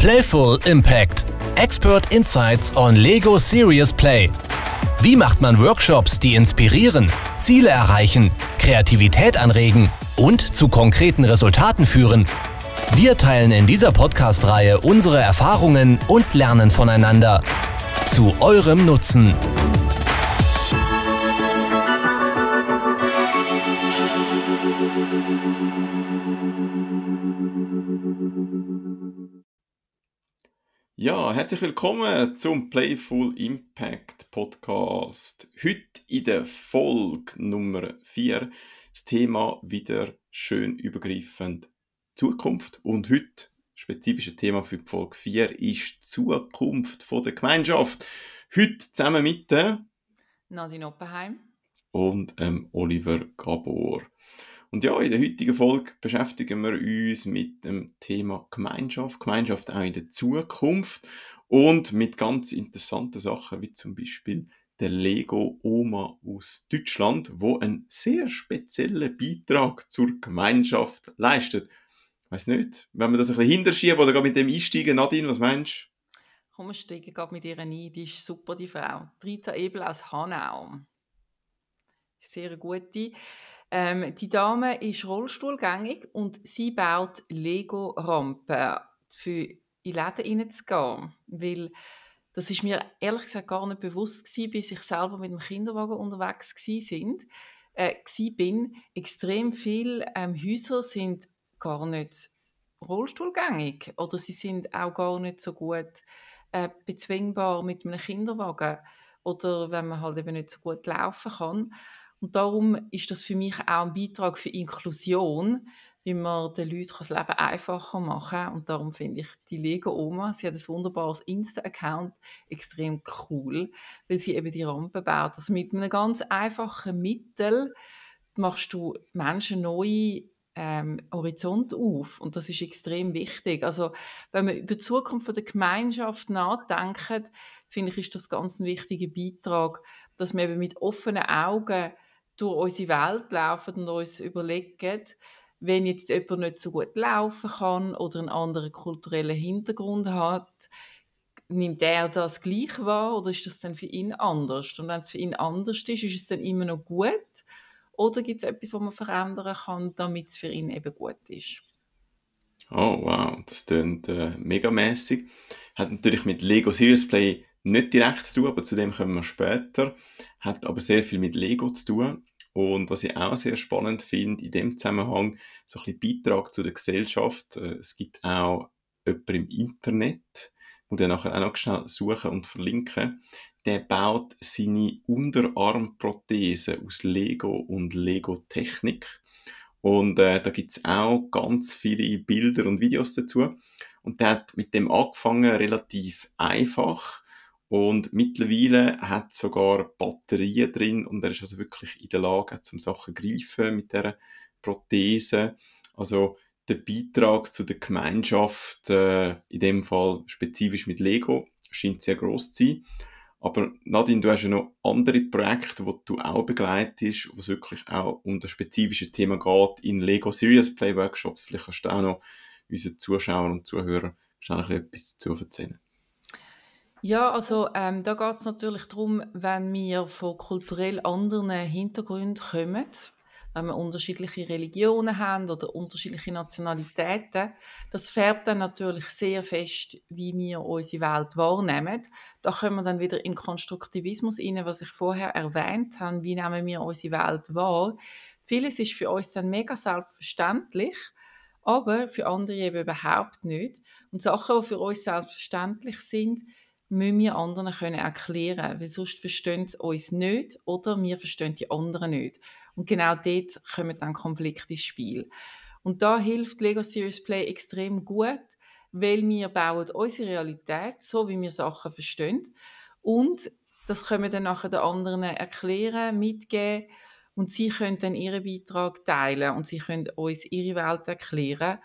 Playful Impact. Expert Insights on Lego Serious Play. Wie macht man Workshops, die inspirieren, Ziele erreichen, Kreativität anregen und zu konkreten Resultaten führen? Wir teilen in dieser Podcast-Reihe unsere Erfahrungen und lernen voneinander. Zu eurem Nutzen. Ja, herzlich willkommen zum Playful Impact Podcast. Heute in der Folge Nummer 4 das Thema wieder schön übergreifend Zukunft. Und heute, spezifische Thema für die Folge 4, ist die Zukunft von der Gemeinschaft. Heute zusammen mit der Nadine Oppenheim und ähm, Oliver Gabor. Und ja, in der heutigen Folge beschäftigen wir uns mit dem Thema Gemeinschaft, Gemeinschaft auch in der Zukunft und mit ganz interessanten Sachen wie zum Beispiel der Lego Oma aus Deutschland, wo einen sehr speziellen Beitrag zur Gemeinschaft leistet. Ich weiß nicht, wenn wir das ein bisschen hinterschieben oder gar mit dem einsteigen, Nadine, was meinst du? Komm, wir steigen gerade mit ihr ein. Die ist super, die Frau. Rita Ebel aus Hanau. Sehr gute. Ähm, die Dame ist rollstuhlgängig und sie baut Lego-Rampen, für in Läden reinzugehen. Weil das ist mir ehrlich gesagt gar nicht bewusst gewesen, bis ich selber mit dem Kinderwagen unterwegs sind. Äh, bin. Extrem viele ähm, Häuser sind gar nicht rollstuhlgängig oder sie sind auch gar nicht so gut äh, bezwingbar mit einem Kinderwagen oder wenn man halt eben nicht so gut laufen kann. Und darum ist das für mich auch ein Beitrag für Inklusion, wie man den Leuten das Leben einfacher machen kann. Und darum finde ich die Lego-Oma, sie hat ein wunderbares Insta-Account, extrem cool, weil sie eben die Rampe baut. Also mit einem ganz einfachen Mittel machst du Menschen neue ähm, Horizont auf und das ist extrem wichtig. Also wenn man über die Zukunft der Gemeinschaft nachdenkt, finde ich, ist das ganz ein wichtiger Beitrag, dass wir eben mit offenen Augen durch unsere Welt laufen und uns überlegen, wenn jetzt jemand nicht so gut laufen kann oder einen anderen kulturellen Hintergrund hat, nimmt er das gleich wahr oder ist das dann für ihn anders? Und wenn es für ihn anders ist, ist es dann immer noch gut? Oder gibt es etwas, was man verändern kann, damit es für ihn eben gut ist? Oh wow, das klingt äh, megamäßig. Hat natürlich mit Lego Serious Play nicht direkt zu tun, aber zu dem kommen wir später. Hat aber sehr viel mit Lego zu tun. Und was ich auch sehr spannend finde, in dem Zusammenhang, so ein bisschen Beitrag zu der Gesellschaft. Äh, es gibt auch jemanden im Internet, wo der nachher auch noch schnell suchen und verlinken. Der baut seine Unterarmprothese aus Lego und Lego-Technik. Und äh, da gibt's auch ganz viele Bilder und Videos dazu. Und der hat mit dem angefangen, relativ einfach und mittlerweile hat sogar Batterien drin und er ist also wirklich in der Lage, zum Sachen zu greifen mit der Prothese. Also der Beitrag zu der Gemeinschaft, äh, in dem Fall spezifisch mit Lego, scheint sehr groß zu sein. Aber Nadine, du hast ja noch andere Projekte, die du auch begleitest, wo es wirklich auch um das spezifische Thema geht, in Lego Serious Play Workshops. Vielleicht kannst du auch noch unseren Zuschauern und Zuhörern schnell etwas dazu erzählen. Ja, also ähm, da geht es natürlich darum, wenn wir von kulturell anderen Hintergründen kommen, wenn wir unterschiedliche Religionen haben oder unterschiedliche Nationalitäten, das färbt dann natürlich sehr fest, wie wir unsere Welt wahrnehmen. Da kommen wir dann wieder in Konstruktivismus rein, was ich vorher erwähnt habe, wie nehmen wir unsere Welt wahr. Vieles ist für uns dann mega selbstverständlich, aber für andere eben überhaupt nicht. Und Sachen, die für uns selbstverständlich sind, müssen wir anderen können erklären weil sonst verstehen sie uns nicht oder wir verstehen die anderen nicht. Und genau dort kommen dann Konflikte ins Spiel. Und da hilft Lego Serious Play extrem gut, weil wir bauen unsere Realität, so wie wir Sachen verstehen. Und das können wir dann nachher den anderen erklären, mitgeben und sie können dann ihren Beitrag teilen und sie können uns ihre Welt erklären.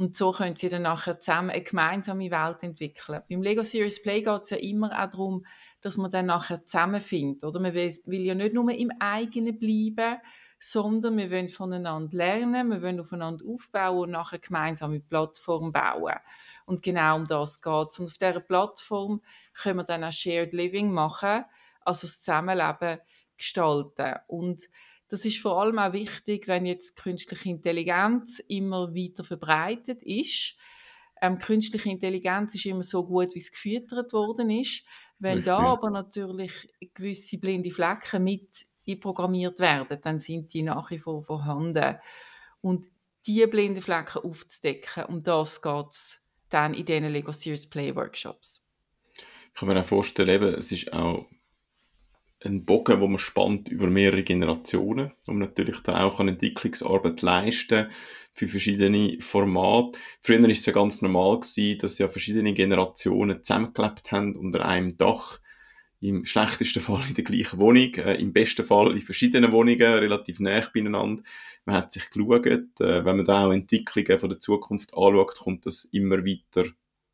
Und so können sie dann nachher zusammen eine gemeinsame Welt entwickeln. Beim Lego Series Play geht es ja immer auch darum, dass man dann nachher zusammenfindet. Oder man will, ja nicht nur im eigenen bleiben, sondern wir wollen voneinander lernen, wir wollen aufeinander aufbauen und nachher gemeinsame Plattform bauen. Und genau um das geht es. Und auf dieser Plattform können wir dann auch Shared Living machen, also das Zusammenleben gestalten. Und das ist vor allem auch wichtig, wenn jetzt künstliche Intelligenz immer weiter verbreitet ist. Ähm, künstliche Intelligenz ist immer so gut, wie es gefüttert worden ist. Wenn Richtig. da aber natürlich gewisse blinde Flecken mit einprogrammiert werden, dann sind die nach wie vor vorhanden. Und diese blinden Flecken aufzudecken, um das geht es dann in diesen Lego Series Play Workshops. Ich kann mir auch vorstellen, eben, es ist auch ein Bogen, wo man spannt über mehrere Generationen, um natürlich da auch eine Entwicklungsarbeit leisten für verschiedene Formate. Früher war es ja ganz normal gewesen, dass ja verschiedene Generationen zusammengelebt haben unter einem Dach. Im schlechtesten Fall in der gleichen Wohnung, äh, im besten Fall in verschiedenen Wohnungen, relativ nah beieinander. Man hat sich geschaut, äh, wenn man da auch Entwicklungen von der Zukunft anschaut, kommt das immer weiter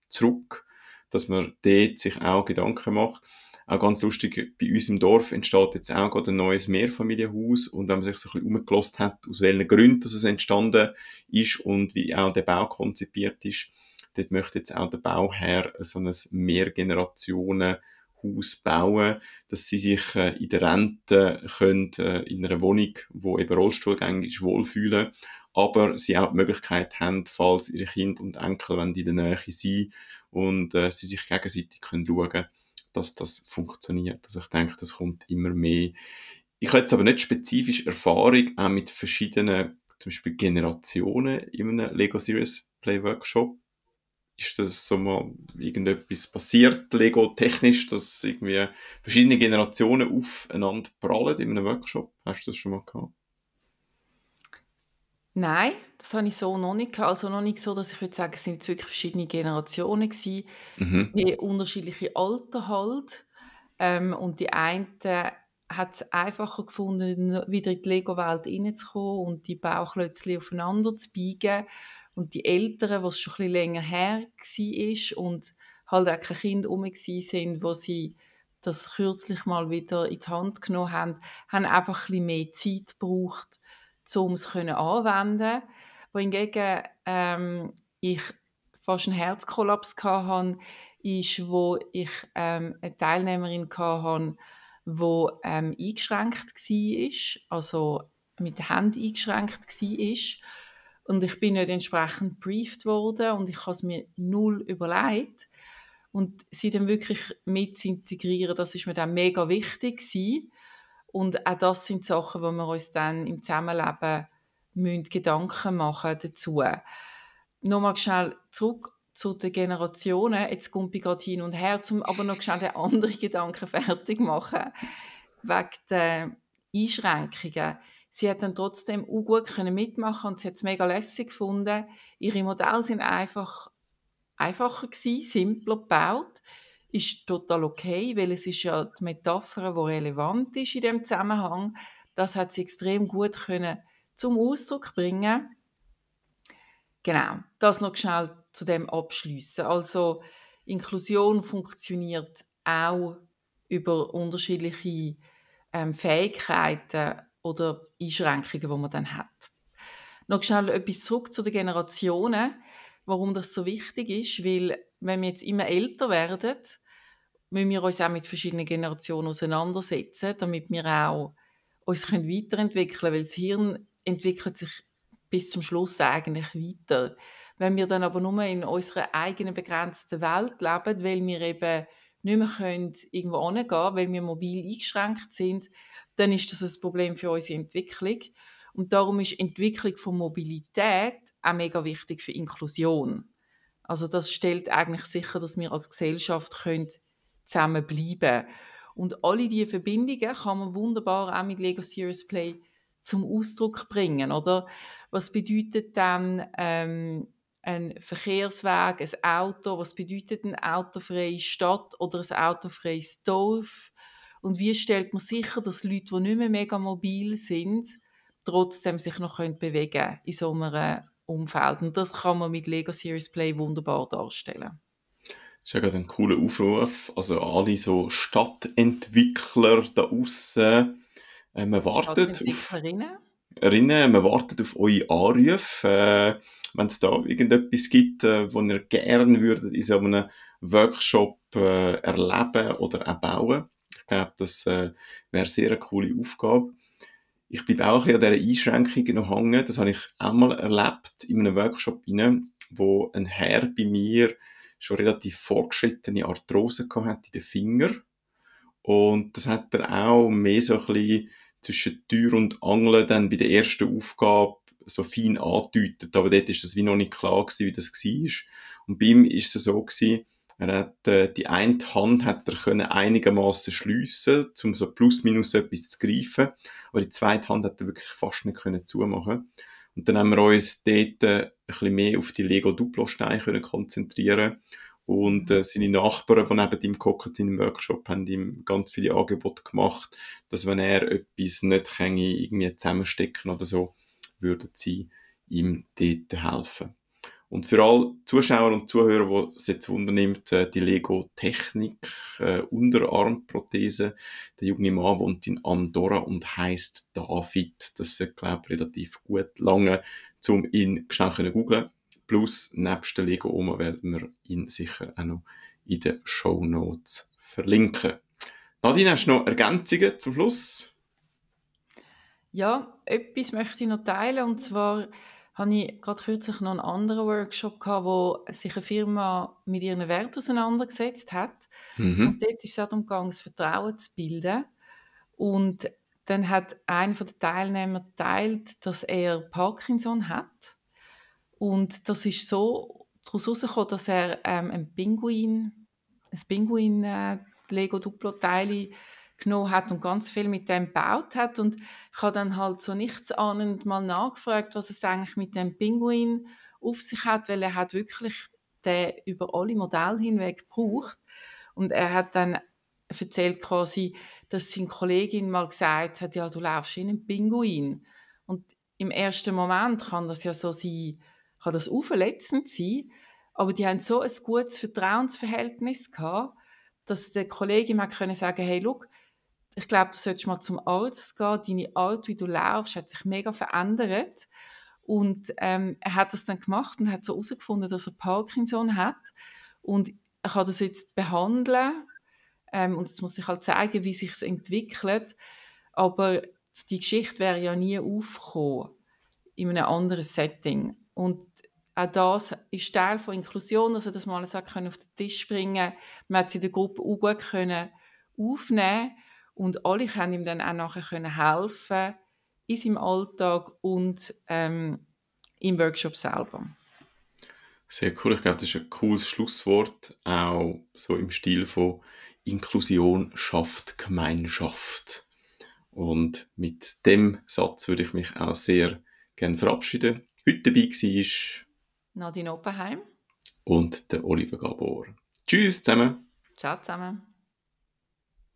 zurück, dass man dort sich auch Gedanken macht. Auch ganz lustig, bei uns im Dorf entsteht jetzt auch gerade ein neues Mehrfamilienhaus. Und wenn man sich so ein bisschen umgelost hat, aus welchen Gründen es entstanden ist und wie auch der Bau konzipiert ist, dort möchte jetzt auch der Bauherr so ein Mehrgenerationen Haus bauen, dass sie sich äh, in der Rente können, äh, in einer Wohnung, wo eben Rollstuhlgängig ist, wohlfühlen, aber sie auch die Möglichkeit haben, falls ihre Kinder und Enkel wenn die in der Nähe sind und äh, sie sich gegenseitig können schauen dass das funktioniert. Also ich denke, das kommt immer mehr. Ich habe jetzt aber nicht spezifisch Erfahrung auch mit verschiedenen, zum Beispiel Generationen in einem Lego Series Play Workshop. Ist das so mal irgendetwas passiert, Lego technisch, dass irgendwie verschiedene Generationen aufeinander prallen in einem Workshop? Hast du das schon mal gehabt? Nein, das habe ich so noch nicht gehabt. Also noch nicht so, dass ich würde sagen, es sind jetzt wirklich verschiedene Generationen gewesen, Mhm. wie unterschiedliche Alter halt. Ähm, und die einen hat es einfacher gefunden, wieder in die Lego-Welt reinzukommen und die Bauklötzchen aufeinander zu biegen. Und die Älteren, was schon ein bisschen länger her war und halt auch keine Kinder rum sind, wo sie das kürzlich mal wieder in die Hand genommen haben, haben einfach ein bisschen mehr Zeit gebraucht, um es anwenden wohingegen ähm, ich fast einen Herzkollaps hatte, ist, wo ich ähm, eine Teilnehmerin hatte, die ähm, eingeschränkt war, also mit der Hand eingeschränkt war. Und ich bin nicht entsprechend briefed worden und ich habe es mir null überlegt. Und sie dann wirklich mit zu integrieren, das ist mir dann mega wichtig gewesen. Und auch das sind Sachen, wo wir uns dann im Zusammenleben müssen Gedanken machen dazu. Nochmal schnell zurück zu den Generationen. Jetzt kommt ich gerade hin und her, um aber noch schnell den anderen Gedanken fertig machen. Wegen der Einschränkungen. Sie hat dann trotzdem auch gut mitmachen und sie hat es mega lässig gefunden. Ihre Modelle sind einfach einfacher gewesen, simpler gebaut. Ist total okay, weil es ist ja die Metapher, die relevant ist in dem Zusammenhang. Das hat sie extrem gut können zum Ausdruck bringen. Genau, das noch schnell zu dem abschließen. Also Inklusion funktioniert auch über unterschiedliche ähm, Fähigkeiten oder Einschränkungen, die man dann hat. Noch schnell etwas zurück zu den Generationen, warum das so wichtig ist, weil wenn wir jetzt immer älter werden, müssen wir uns auch mit verschiedenen Generationen auseinandersetzen, damit wir auch uns weiterentwickeln können, weil das Hirn entwickelt sich bis zum Schluss eigentlich weiter. Wenn wir dann aber nur in unserer eigenen begrenzten Welt leben, weil wir eben nicht mehr können irgendwo hingehen können, weil wir mobil eingeschränkt sind, dann ist das ein Problem für unsere Entwicklung. Und darum ist Entwicklung von Mobilität auch mega wichtig für Inklusion. Also das stellt eigentlich sicher, dass wir als Gesellschaft können zusammenbleiben. Und alle diese Verbindungen kann man wunderbar auch mit Lego Serious Play zum Ausdruck bringen, oder? Was bedeutet dann ähm, ein Verkehrsweg, ein Auto? Was bedeutet eine autofreie Stadt oder ein autofreies Dorf? Und wie stellt man sicher, dass Leute, die nicht mehr mega mobil sind, trotzdem sich noch können bewegen in so einem Umfeld? Und das kann man mit Lego Series Play wunderbar darstellen. Das ist ja gerade ein cooler Aufruf. Also alle so Stadtentwickler da außen, äh, man wartet auf... erinnern, wir warten auf eure Anrufe. Äh, wenn es da irgendetwas gibt, äh, wo ihr gerne würdet in so einem Workshop äh, erleben oder auch bauen. Ich glaube, das äh, wäre sehr eine coole Aufgabe. Ich bleibe auch ein an dieser Einschränkung noch hängen. Das habe ich einmal erlebt in einem Workshop rein, wo ein Herr bei mir schon relativ fortgeschrittene Arthrose hat in den Fingern. Und das hat er auch mehr so ein bisschen zwischen Tür und Angeln dann bei der ersten Aufgabe so fein angedeutet. Aber dort ist das wie noch nicht klar gewesen, wie das war. Und bei ihm ist es so gewesen, er hat, äh, die eine Hand hat er können einigermaßen schliessen, um so plus minus etwas zu greifen. Aber die zweite Hand hat er wirklich fast nicht können zumachen. Und dann haben wir uns dort äh, ein bisschen mehr auf die Lego Duplo-Steine können konzentrieren und äh, seine Nachbarn, die neben ihm gehockt sind im Workshop, haben ihm ganz viele Angebote gemacht, dass wenn er etwas nicht kann, irgendwie zusammenstecken oder so, würden sie ihm dort helfen. Und für alle Zuschauer und Zuhörer, die es jetzt wundernimmt, äh, die Lego Technik äh, Unterarmprothese. Der junge Mann wohnt in Andorra und heißt David. Das ist, glaube ich, relativ gut lange, um ihn schnell zu googeln. Plus, nebst der Lego Oma werden wir ihn sicher auch noch in den Show Notes verlinken. Nadine, hast du noch Ergänzungen zum Schluss? Ja, etwas möchte ich noch teilen und zwar habe ich gerade kürzlich noch einen anderen Workshop gehabt, wo sich eine Firma mit ihren Werten auseinandergesetzt hat. Mhm. Und dort ist es darum gegangen, das Vertrauen zu bilden. Und dann hat einer der Teilnehmer geteilt, dass er Parkinson hat. Und das ist so daraus herausgekommen, dass er ähm, ein Pinguin, ein Pinguin äh, Lego Duplo Teile genommen hat und ganz viel mit dem gebaut hat. Und ich habe dann halt so nichts ahnend mal nachgefragt, was es eigentlich mit dem Pinguin auf sich hat, weil er hat wirklich den über alle Modelle hinweg gebraucht. Und er hat dann erzählt quasi, dass seine Kollegin mal gesagt hat, ja, du laufst in einem Pinguin. Und im ersten Moment kann das ja so sein, kann das unverletzend sein, aber die haben so ein gutes Vertrauensverhältnis gehabt, dass der Kollege mal können sagen, hey, look, ich glaube, du solltest mal zum Arzt gehen. Deine Art, wie du laufst, hat sich mega verändert. Und ähm, er hat das dann gemacht und hat so herausgefunden, dass er Parkinson hat. Und er kann das jetzt behandeln. Ähm, und jetzt muss ich halt zeigen, wie sich entwickelt. Aber die Geschichte wäre ja nie aufgekommen in einem anderen Setting. Und auch das ist Teil von Inklusion, dass er das mal auf den Tisch bringen. Man hat sie in der Gruppe auch gut können aufnehmen und alle können ihm dann auch nachher können helfen in seinem Alltag und ähm, im Workshop selber. Sehr cool. Ich glaube, das ist ein cooles Schlusswort, auch so im Stil von Inklusion schafft Gemeinschaft. Und mit dem Satz würde ich mich auch sehr gerne verabschieden. Heute dabei war Nadine Oppenheim und der Oliver Gabor. Tschüss zusammen. Ciao zusammen.